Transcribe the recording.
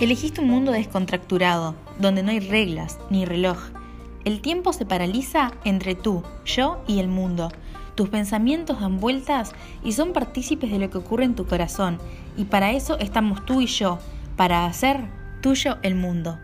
Elegiste un mundo descontracturado, donde no hay reglas ni reloj. El tiempo se paraliza entre tú, yo y el mundo. Tus pensamientos dan vueltas y son partícipes de lo que ocurre en tu corazón, y para eso estamos tú y yo, para hacer tuyo el mundo.